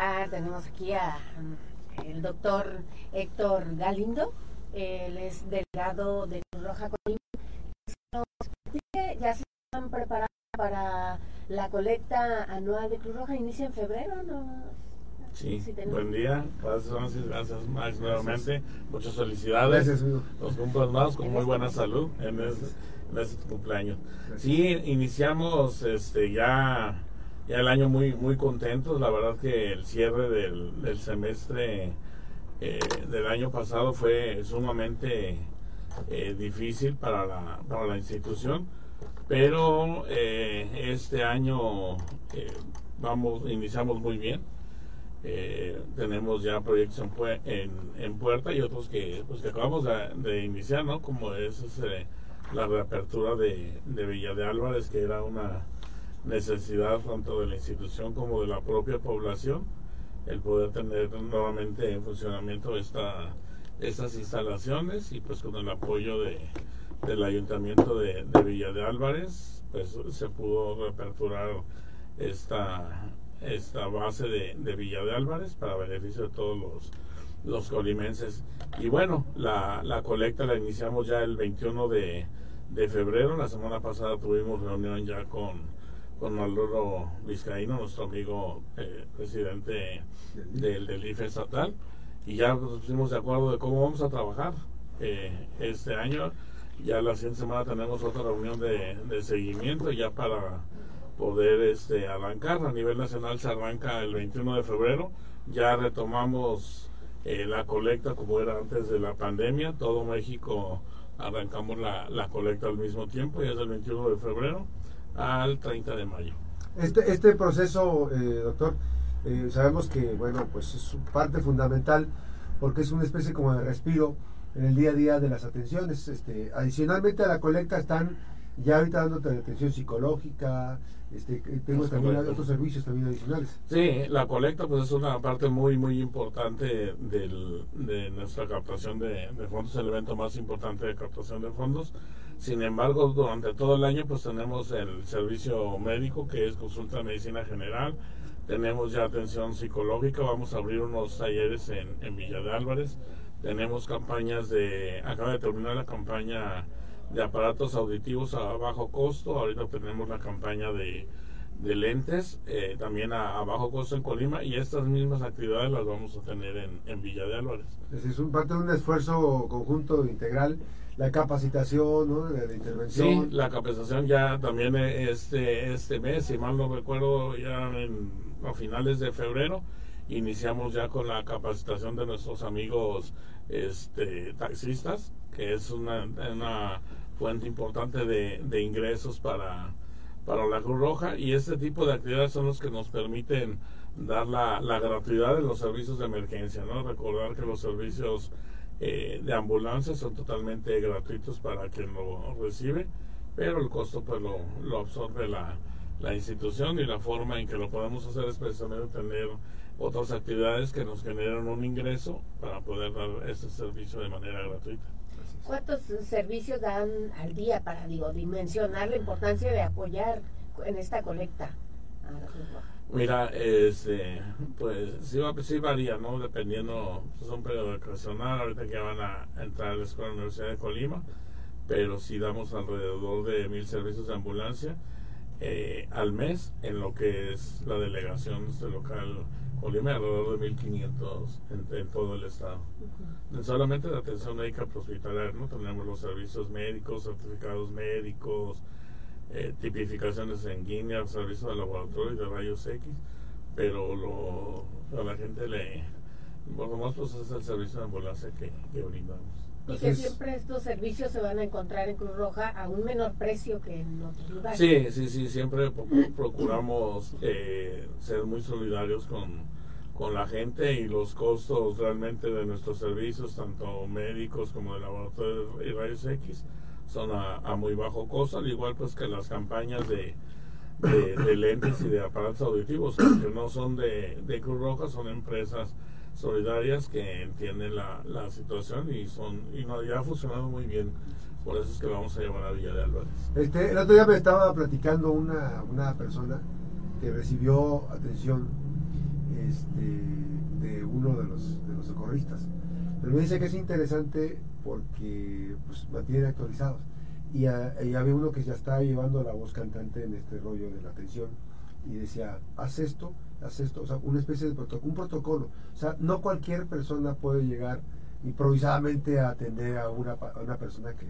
Ah, tenemos aquí a mm, el doctor Héctor Galindo, él es delegado de Cruz Roja Colima. Ya se están preparando para la colecta anual de Cruz Roja, inicia en febrero, ¿no? Sí, buen día, gracias gracias Max nuevamente, muchas felicidades, gracias, los cumpleaños con muy buena salud en este, cumpleaños. Sí, iniciamos este ya ya el año muy muy contentos, la verdad que el cierre del, semestre eh, del año pasado fue sumamente eh, difícil para la, para la institución, pero eh, este año vamos iniciamos muy bien tenemos ya proyectos en, puerta y otros que, pues, que acabamos de, iniciar, ¿no? Como es este, la reapertura de, de Villa de Álvarez, que era una necesidad tanto de la institución como de la propia población, el poder tener nuevamente en funcionamiento esta, estas instalaciones y pues con el apoyo de, del ayuntamiento de, de Villa de Álvarez, pues se pudo reaperturar esta esta base de, Villa de Álvarez para beneficio de todos los, los colimenses. Y bueno, la, la colecta la iniciamos ya el 21 de, de febrero. La semana pasada tuvimos reunión ya con, con Maloro Vizcaíno, nuestro amigo eh, presidente del, del IFE estatal, y ya nos pusimos de acuerdo de cómo vamos a trabajar eh, este año. Ya la siguiente semana tenemos otra reunión de, de seguimiento ya para poder este, arrancar. A nivel nacional se arranca el 21 de febrero. Ya retomamos eh, la colecta como era antes de la pandemia. Todo México arrancamos la, la colecta al mismo tiempo, y es del 21 de febrero al 30 de mayo. Este, este proceso, eh, doctor, eh, sabemos que bueno, pues es parte fundamental porque es una especie como de respiro en el día a día de las atenciones. Este, adicionalmente a la colecta están ya ahorita dándote atención psicológica, este, tengo también otros servicios también adicionales. Sí, la colecta pues es una parte muy muy importante del, de nuestra captación de, fondos, el evento más importante de captación de fondos. Sin embargo, durante todo el año pues tenemos el servicio médico que es consulta de medicina general, tenemos ya atención psicológica, vamos a abrir unos talleres en, en Villa de Álvarez, tenemos campañas de, acaba de terminar la campaña de aparatos auditivos a bajo costo. Ahorita tenemos la campaña de, de lentes eh, también a, bajo costo en Colima y estas mismas actividades las vamos a tener en, en Villa de Álvarez. Es un parte de un esfuerzo conjunto integral. La capacitación, ¿no? de, intervención. Sí, la capacitación ya también este, este mes, si mal no recuerdo, ya en, a finales de febrero, iniciamos ya con la capacitación de nuestros amigos este, taxistas, que es una, fuente importante de, de ingresos para, para la Cruz Roja y este tipo de actividades son los que nos permiten dar la, la gratuidad de los servicios de emergencia, ¿no? Recordar que los servicios eh, de ambulancia son totalmente gratuitos para quien lo recibe, pero el costo pues lo, lo absorbe la, la institución y la forma en que lo podemos hacer es precisamente tener otras actividades que nos generan un ingreso para poder dar este servicio de manera gratuita. ¿Cuántos servicios dan al día para, digo, dimensionar la importancia de apoyar en esta colecta Mira, este, pues sí, sí varía, ¿no? Dependiendo, es pues, un periodo vacacional, ahorita que van a entrar a la Escuela Universidad de Colima, pero sí damos alrededor de mil servicios de ambulancia eh, al mes en lo que es la delegación este local Colima alrededor de 1.500 en, en, todo el estado. Solamente de atención médica hospitalaria, ¿no? Tenemos los servicios médicos, certificados médicos, eh, tipificaciones sanguíneas, servicios de laboratorio y de rayos X, pero lo, a la gente le... Por lo más pues es el servicio de ambulancia que, que brindamos. Y que siempre estos servicios se van a encontrar en Cruz Roja a un menor precio que en otros lugares. Sí, sí, sí, siempre procuramos eh, ser muy solidarios con, con la gente y los costos realmente de nuestros servicios, tanto médicos como de laboratorio y rayos X, son a, muy bajo costo, al igual pues que las campañas de, de, lentes y de aparatos auditivos, que no son de, de Cruz Roja, son empresas solidarias que entienden la, la situación y son y no, ya ha funcionado muy bien. Por eso es que vamos a llevar a Villa de Álvarez. Este, el otro día me estaba platicando una, una persona que recibió atención este, de uno de los, de los socorristas. Pero me dice que es interesante porque pues, mantiene actualizados. Y, había uno que ya está llevando la voz cantante en este rollo de la atención y decía, haz esto, haz esto, o sea, una especie de protocolo, un protocolo. O sea, no cualquier persona puede llegar improvisadamente a atender a una, a una persona que,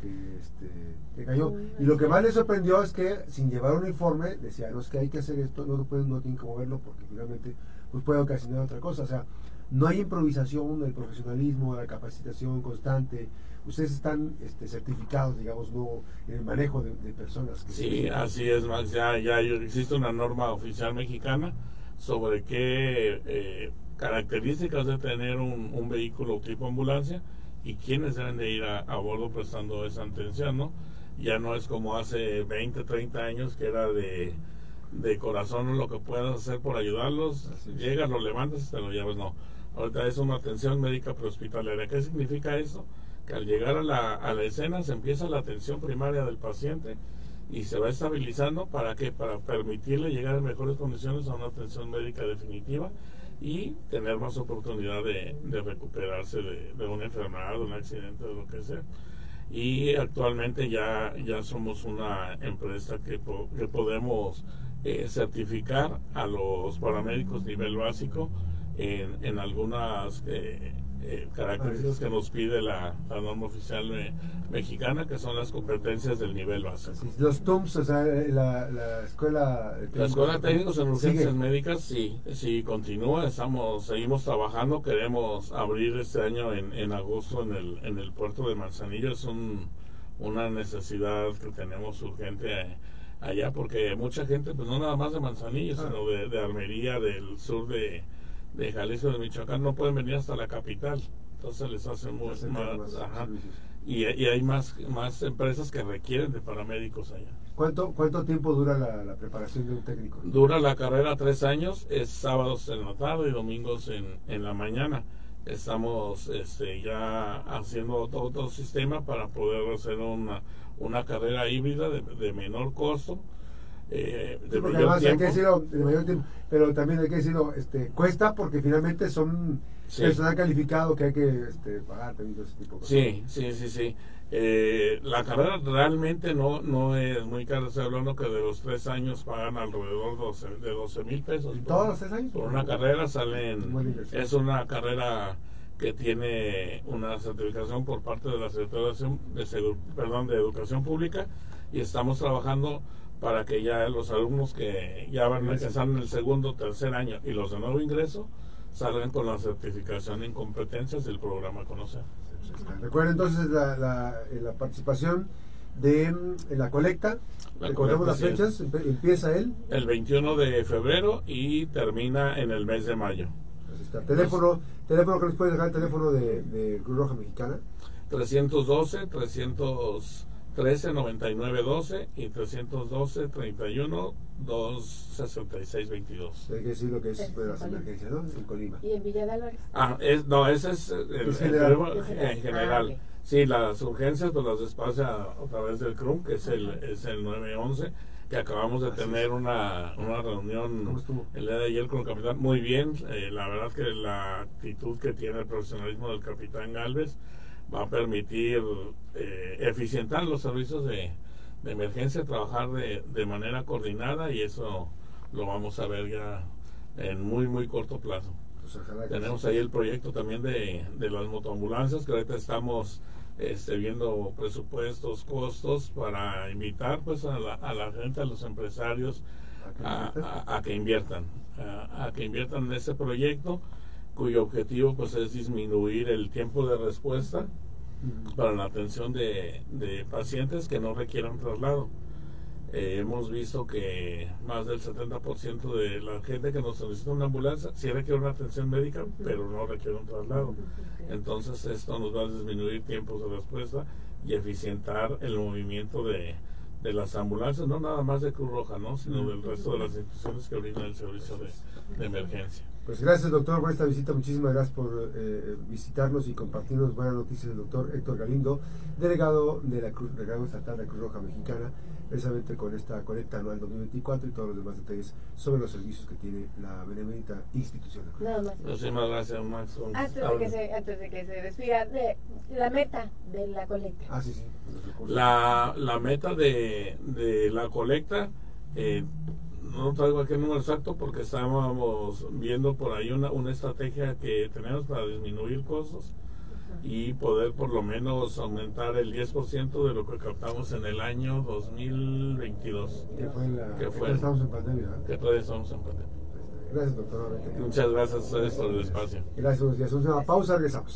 que, este, cayó. Y lo que más le sorprendió es que sin llevar un informe, decía, no es que hay que hacer esto, no, pueden, no tienen que moverlo porque finalmente pues puede ocasionar otra cosa. O sea, no hay improvisación, el profesionalismo, la capacitación constante. Ustedes están este, certificados, digamos, no en el manejo de, personas. sí, así es, Max. Ya, ya existe una norma oficial mexicana sobre qué eh, características de tener un, un vehículo tipo ambulancia y quiénes deben de ir a, bordo prestando esa atención, ¿no? Ya no es como hace 20, 30 años que era de, de corazón lo que puedas hacer por ayudarlos, llegas, lo levantas y te lo llevas, no. Ahorita es una atención médica prehospitalaria. ¿Qué significa eso? Que al llegar a la, a la escena se empieza la atención primaria del paciente y se va estabilizando para que para permitirle llegar en mejores condiciones a una atención médica definitiva y tener más oportunidad de, recuperarse de, una enfermedad, de un accidente, de lo que sea. Y actualmente ya, ya somos una empresa que, que podemos eh, certificar a los paramédicos nivel básico en, en algunas eh, eh, características que nos pide la, norma oficial mexicana, que son las competencias del nivel básico. Los TUMS, o sea, eh, la, la escuela... La escuela técnicos en urgencias médicas, sí, sí, continúa, estamos, seguimos trabajando, queremos abrir este año en, en agosto en el, en el puerto de Manzanillo, es un, una necesidad que tenemos urgente allá, porque mucha gente, pues no nada más de Manzanillo, ah. sino de, de Armería, del sur de de Jalisco, de Michoacán, no pueden venir hasta la capital. Entonces les hacen más, y, hay más, más empresas que requieren de paramédicos allá. ¿Cuánto, cuánto tiempo dura la, preparación de un técnico? Dura la carrera tres años, es sábados en la tarde y domingos en, en la mañana. Estamos este, ya haciendo todo, el sistema para poder hacer una, una carrera híbrida de, de menor costo eh, de además hay que decirlo, de mayor tiempo, pero también hay que decirlo, este, cuesta porque finalmente son personal calificado que hay que este, pagar también ese tipo de cosas. Sí, sí, sí, sí. Eh, la carrera realmente no, no es muy cara, estoy hablando que de los tres años pagan alrededor 12, de 12 mil pesos. ¿Todos los tres años? Por una carrera salen, es una carrera que tiene una certificación por parte de la Secretaría de, perdón, de Educación Pública y estamos trabajando para que ya los alumnos que ya van a empezar en el segundo tercer año y los de nuevo ingreso salgan con la certificación en competencias del programa Conocer. Recuerden entonces la, la, eh, participación de la colecta. Recordemos las fechas, empieza él. El 21 de febrero y termina en el mes de mayo. Teléfono, teléfono que les puede dejar el teléfono de, de Cruz Roja Mexicana. 312 300 13 99 12 y 312 31 266 22. Hay que decir lo que es de las emergencias, ¿no? En Colima. ¿Y en Villa de Álvarez? Ah, es, no, ese es el, el, general. en general. Ah, sí, las urgencias pues las despacha a través del CRUM, que es el, es el 911, que acabamos de tener una, una reunión el día de ayer con el capitán. Muy bien, eh, la verdad que la actitud que tiene el profesionalismo del capitán Galvez va a permitir eh, eficientar los servicios de, emergencia, trabajar de, de, manera coordinada y eso lo vamos a ver ya en muy, muy corto plazo. Pues Tenemos ahí el proyecto también de, de las motoambulancias, que ahorita estamos este, viendo presupuestos, costos para invitar pues a la, a la gente, a los empresarios a, que inviertan, a, que inviertan en ese proyecto cuyo objetivo pues es disminuir el tiempo de respuesta para la atención de, pacientes que no requieran traslado. Eh, hemos visto que más del 70% de la gente que nos solicita una ambulancia sí requiere una atención médica, pero no requiere un traslado. Entonces esto nos va a disminuir tiempos de respuesta y eficientar el movimiento de, de las ambulancias, no nada más de Cruz Roja, ¿no? sino del resto de las instituciones que brindan el servicio de emergencia. Pues gracias, doctor, por esta visita. Muchísimas gracias por eh, visitarnos y compartirnos buenas noticias del doctor Héctor Galindo, delegado de la Cruz, delegado estatal de Cruz Roja Mexicana precisamente con esta colecta anual 2024 y todos los demás detalles sobre los servicios que tiene la benemérita institucional. Nada más. Muchísimas gracias, Max. Antes de, que se, antes de que se despida, de, la meta de la colecta. Ah, sí, sí. La, la meta de, de la colecta, eh, no traigo aquí el número exacto porque estábamos viendo por ahí una, una estrategia que tenemos para disminuir costos y poder por lo menos aumentar el 10% de lo que captamos en el año 2022. Que fue la, que, fue, estamos en pandemia. Que todavía estamos en pandemia. Gracias, doctor. Muchas gracias ustedes por el espacio. Gracias, días. Una pausa, regresamos.